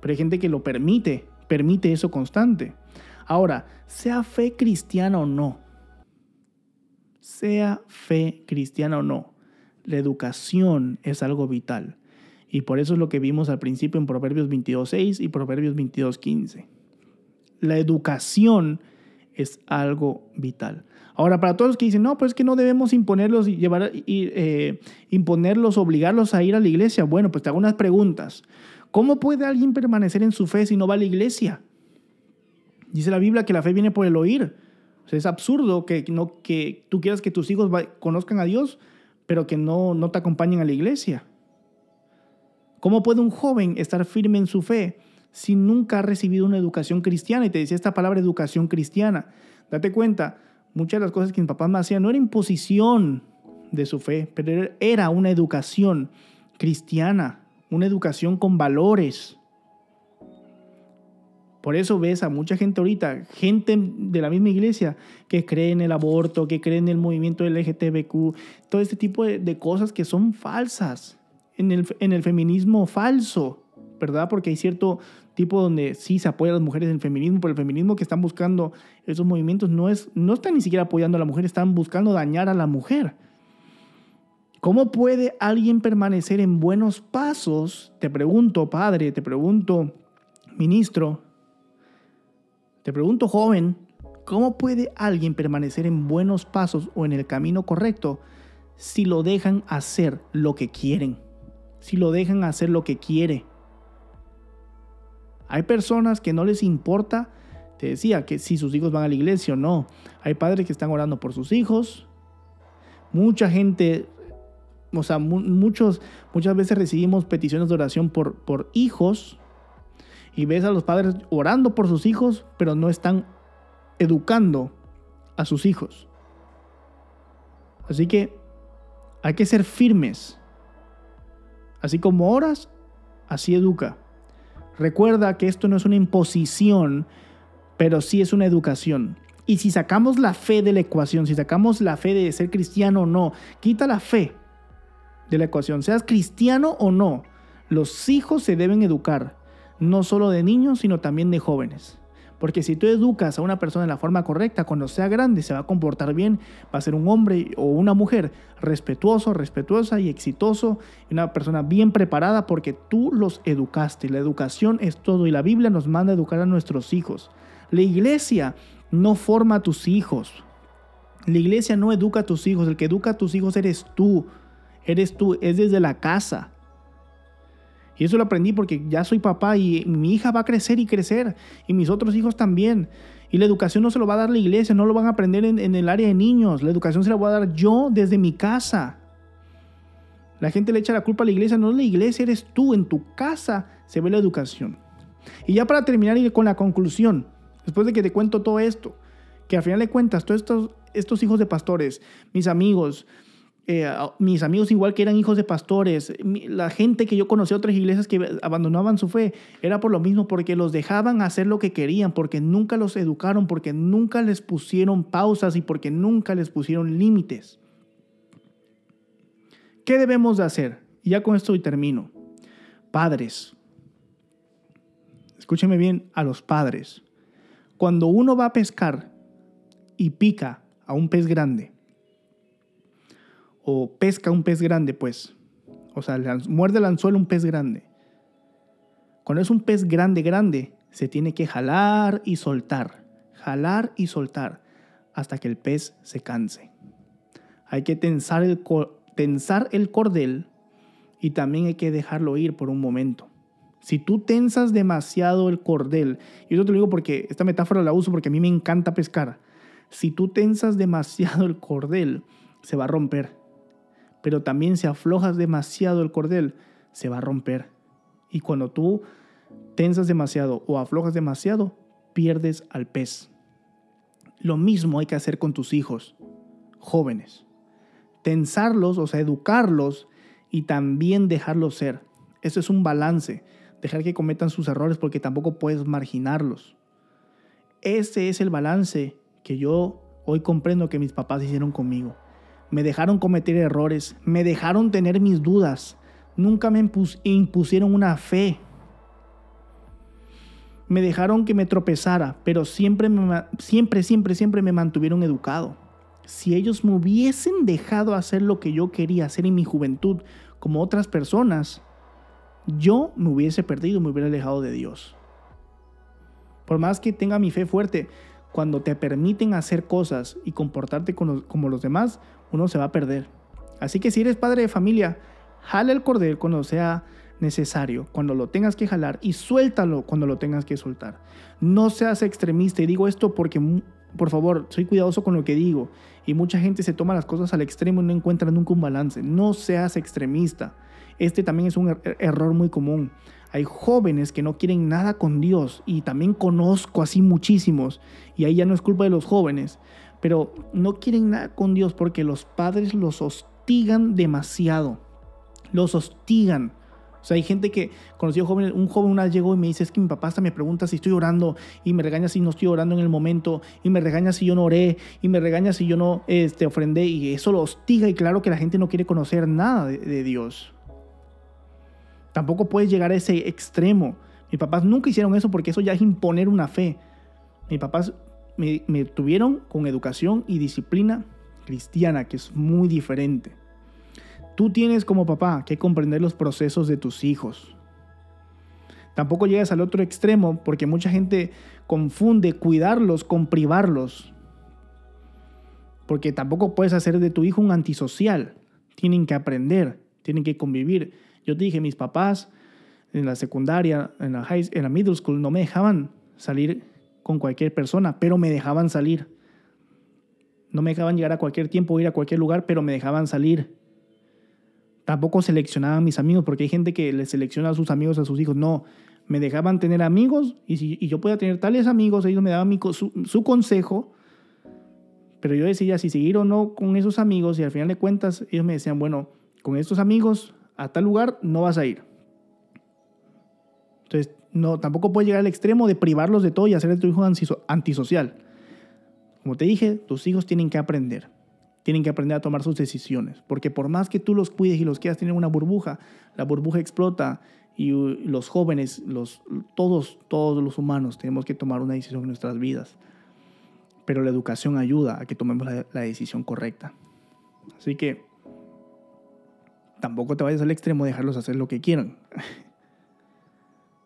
Pero hay gente que lo permite permite eso constante. Ahora, sea fe cristiana o no, sea fe cristiana o no, la educación es algo vital. Y por eso es lo que vimos al principio en Proverbios 22.6 y Proverbios 22.15. La educación es algo vital. Ahora, para todos los que dicen, no, pues es que no debemos imponerlos llevar, eh, imponerlos, obligarlos a ir a la iglesia. Bueno, pues te hago unas preguntas. ¿Cómo puede alguien permanecer en su fe si no va a la iglesia? Dice la Biblia que la fe viene por el oír. Es absurdo que, no, que tú quieras que tus hijos conozcan a Dios, pero que no, no te acompañen a la iglesia. ¿Cómo puede un joven estar firme en su fe si nunca ha recibido una educación cristiana? Y te decía esta palabra educación cristiana. Date cuenta, muchas de las cosas que mi papá me hacía no era imposición de su fe, pero era una educación cristiana una educación con valores. Por eso ves a mucha gente ahorita, gente de la misma iglesia, que cree en el aborto, que cree en el movimiento LGTBQ, todo este tipo de, cosas que son falsas, en el, en el feminismo falso, ¿verdad? Porque hay cierto tipo donde sí se apoya a las mujeres en el feminismo, pero el feminismo que están buscando esos movimientos no, es, no están ni siquiera apoyando a la mujer, están buscando dañar a la mujer. ¿Cómo puede alguien permanecer en buenos pasos? Te pregunto, padre, te pregunto, ministro, te pregunto, joven, ¿cómo puede alguien permanecer en buenos pasos o en el camino correcto si lo dejan hacer lo que quieren? Si lo dejan hacer lo que quiere. Hay personas que no les importa, te decía, que si sus hijos van a la iglesia o no. Hay padres que están orando por sus hijos. Mucha gente o sea, muchos, muchas veces recibimos peticiones de oración por, por hijos y ves a los padres orando por sus hijos, pero no están educando a sus hijos. Así que hay que ser firmes. Así como oras, así educa. Recuerda que esto no es una imposición, pero sí es una educación. Y si sacamos la fe de la ecuación, si sacamos la fe de ser cristiano o no, quita la fe de la ecuación. Seas cristiano o no, los hijos se deben educar, no solo de niños, sino también de jóvenes. Porque si tú educas a una persona de la forma correcta, cuando sea grande se va a comportar bien, va a ser un hombre o una mujer respetuoso, respetuosa y exitoso, una persona bien preparada porque tú los educaste. La educación es todo y la Biblia nos manda a educar a nuestros hijos. La iglesia no forma a tus hijos. La iglesia no educa a tus hijos, el que educa a tus hijos eres tú eres tú, es desde la casa. Y eso lo aprendí porque ya soy papá y mi hija va a crecer y crecer y mis otros hijos también. Y la educación no se lo va a dar la iglesia, no lo van a aprender en, el área de niños. La educación se la voy a dar yo desde mi casa. La gente le echa la culpa a la iglesia, no es la iglesia, eres tú, en tu casa se ve la educación. Y ya para terminar y con la conclusión, después de que te cuento todo esto, que al final de cuentas, todos estos, estos hijos de pastores, mis amigos, eh, mis amigos igual que eran hijos de pastores, la gente que yo conocí otras iglesias que abandonaban su fe, era por lo mismo, porque los dejaban hacer lo que querían, porque nunca los educaron, porque nunca les pusieron pausas y porque nunca les pusieron límites. ¿Qué debemos de hacer? Y ya con esto termino. Padres, escúcheme bien a los padres. Cuando uno va a pescar y pica a un pez grande, o pesca un pez grande, pues, o sea, muerde el anzuelo un pez grande. Cuando es un pez grande, grande, se tiene que jalar y soltar, jalar y soltar, hasta que el pez se canse. Hay que tensar el, cordel y también hay que dejarlo ir por un momento. Si tú tensas demasiado el cordel, y yo te lo digo porque esta metáfora la uso porque a mí me encanta pescar. Si tú tensas demasiado el cordel, se va a romper. Pero también si aflojas demasiado el cordel, se va a romper. Y cuando tú tensas demasiado o aflojas demasiado, pierdes al pez. Lo mismo hay que hacer con tus hijos, jóvenes. Tensarlos, o sea, educarlos y también dejarlos ser. Eso es un balance dejar que cometan sus errores porque tampoco puedes marginarlos. Ese es el balance que yo hoy comprendo que mis papás hicieron conmigo. Me dejaron cometer errores, me dejaron tener mis dudas, nunca me impusieron una fe. Me dejaron que me tropezara, pero siempre, siempre, siempre, siempre me mantuvieron educado. Si ellos me hubiesen dejado hacer lo que yo quería hacer en mi juventud, como otras personas, yo me hubiese perdido, me hubiera alejado de Dios. Por más que tenga mi fe fuerte, cuando te permiten hacer cosas y comportarte como los demás, uno se va a perder. Así que si eres padre de familia, jala el cordel cuando sea necesario, cuando lo tengas que jalar y suéltalo cuando lo tengas que soltar. No seas extremista y digo esto porque, por favor, soy cuidadoso con lo que digo y mucha gente se toma las cosas al extremo y no encuentra nunca un balance. No seas extremista. Este también es un er-, error muy común. Hay jóvenes que no quieren nada con Dios y también conozco así muchísimos y ahí ya no es culpa de los jóvenes, pero no quieren nada con Dios porque los padres los hostigan demasiado. Los hostigan. O sea, hay gente que conoció jóvenes, un joven una vez llegó y me dice, es que mi papá hasta me pregunta si estoy orando y me regaña si no estoy orando en el momento y me regaña si yo no oré y me regaña si yo no este, ofrendé y eso lo hostiga y claro que la gente no quiere conocer nada de Dios. Tampoco puedes llegar a ese extremo. Mis papás nunca hicieron eso porque eso ya es imponer una fe. Mis papás me, tuvieron con educación y disciplina cristiana, que es muy diferente. Tú tienes como papá que comprender los procesos de tus hijos. Tampoco llegas al otro extremo porque mucha gente confunde cuidarlos con privarlos. Porque tampoco puedes hacer de tu hijo un antisocial. Tienen que aprender, tienen que convivir. Yo te dije, mis papás en la secundaria, en la, high, en la middle school, no me dejaban salir con cualquier persona, pero me dejaban salir. No me dejaban llegar a cualquier tiempo, ir a cualquier lugar, pero me dejaban salir. Tampoco seleccionaban mis amigos, porque hay gente que le selecciona a sus amigos, a sus hijos. No, me dejaban tener amigos y, si, yo podía tener tales amigos, ellos me daban su, su, consejo, pero yo decidía si seguir o no con esos amigos y al final de cuentas ellos me decían, bueno, con estos amigos a tal lugar no vas a ir. Entonces, no, tampoco puedes llegar al extremo de privarlos de todo y hacer de tu hijo antisocial. Como te dije, tus hijos tienen que aprender. Tienen que aprender a tomar sus decisiones. Porque por más que tú los cuides y los quieras tener una burbuja, la burbuja explota y los jóvenes, los, todos, todos los humanos tenemos que tomar una decisión en nuestras vidas. Pero la educación ayuda a que tomemos la, la decisión correcta. Así que tampoco te vayas al extremo de dejarlos hacer lo que quieran.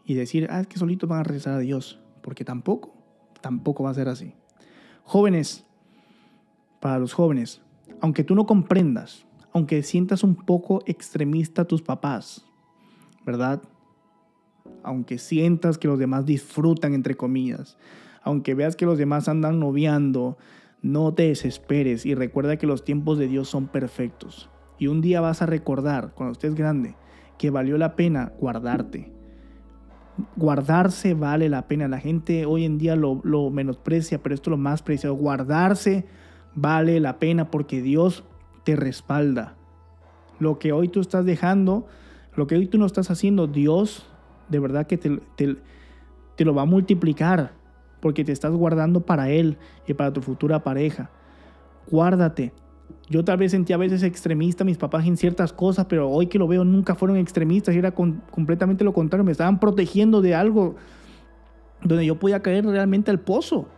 Y decir, ah, es que solitos van a regresar a Dios. Porque tampoco, tampoco va a ser así. Jóvenes, para los jóvenes, aunque tú no comprendas, aunque sientas un poco extremista a tus papás, ¿verdad? Aunque sientas que los demás disfrutan, entre comillas, aunque veas que los demás andan noviando, no te desesperes y recuerda que los tiempos de Dios son perfectos. Y un día vas a recordar, cuando estés grande, que valió la pena guardarte. Guardarse vale la pena. La gente hoy en día lo, menosprecia, pero esto es lo más preciado. Guardarse vale la pena porque Dios te respalda. Lo que hoy tú estás dejando, lo que hoy tú no estás haciendo, Dios de verdad que te, te lo va a multiplicar porque te estás guardando para Él y para tu futura pareja. Guárdate, yo tal vez sentía a veces extremista mis papás en ciertas cosas, pero hoy que lo veo nunca fueron extremistas era completamente lo contrario. Me estaban protegiendo de algo donde yo podía caer realmente al pozo.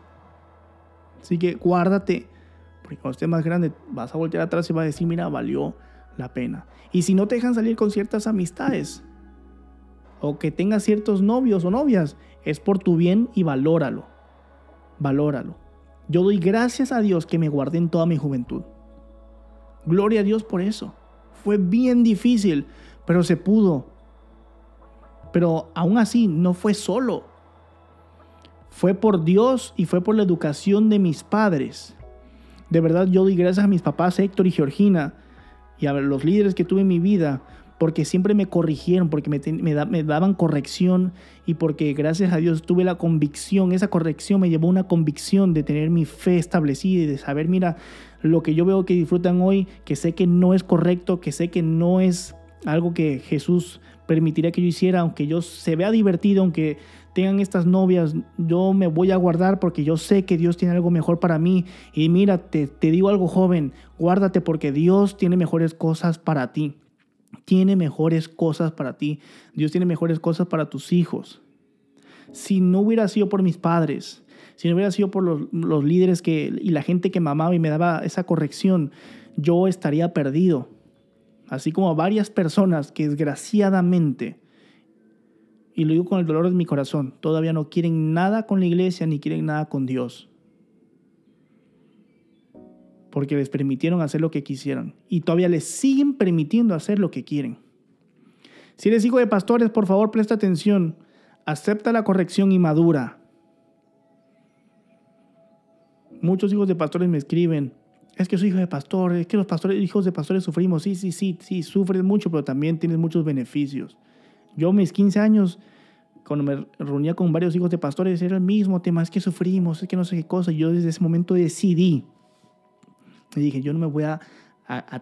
Así que guárdate, porque cuando estés más grande vas a voltear atrás y vas a decir, mira, valió la pena. Y si no te dejan salir con ciertas amistades, o que tengas ciertos novios o novias, es por tu bien y valóralo. Valóralo. Yo doy gracias a Dios que me guardé en toda mi juventud. Gloria a Dios por eso. Fue bien difícil, pero se pudo. Pero aún así no fue solo. Fue por Dios y fue por la educación de mis padres. De verdad yo doy gracias a mis papás Héctor y Georgina y a los líderes que tuve en mi vida porque siempre me corrigieron, porque me, daban corrección y porque gracias a Dios tuve la convicción, esa corrección me llevó a una convicción de tener mi fe establecida y de saber, mira, lo que yo veo que disfrutan hoy, que sé que no es correcto, que sé que no es algo que Jesús permitiría que yo hiciera, aunque yo se vea divertido, aunque tengan estas novias, yo me voy a guardar porque yo sé que Dios tiene algo mejor para mí. Y mira, te, te digo algo joven, guárdate porque Dios tiene mejores cosas para ti tiene mejores cosas para ti. Dios tiene mejores cosas para tus hijos. Si no hubiera sido por mis padres, si no hubiera sido por los, líderes que, y la gente que me amaba y me daba esa corrección, yo estaría perdido. Así como varias personas que desgraciadamente, y lo digo con el dolor de mi corazón, todavía no quieren nada con la iglesia ni quieren nada con Dios porque les permitieron hacer lo que quisieran y todavía les siguen permitiendo hacer lo que quieren. Si eres hijo de pastores, por favor, presta atención. Acepta la corrección y madura. Muchos hijos de pastores me escriben, es que soy hijo de pastor, es que los pastores, hijos de pastores sufrimos. Sí, sí, sí, sí, sufres mucho, pero también tienes muchos beneficios. Yo, mis 15 años, cuando me reunía con varios hijos de pastores, era el mismo tema, es que sufrimos, es que no sé qué cosa. Yo desde ese momento decidí y dije, yo no me voy a,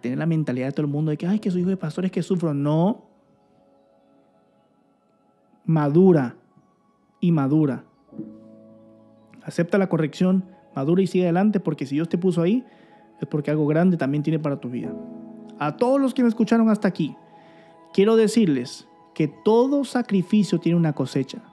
tener la mentalidad de todo el mundo de que, ay, que soy hijo de pastores que sufro. No. Madura y madura. Acepta la corrección, madura y sigue adelante, porque si Dios te puso ahí, es porque algo grande también tiene para tu vida. A todos los que me escucharon hasta aquí, quiero decirles que todo sacrificio tiene una cosecha,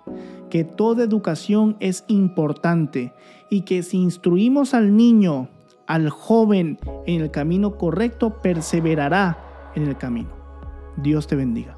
que toda educación es importante y que si instruimos al niño al joven en el camino correcto, perseverará en el camino. Dios te bendiga.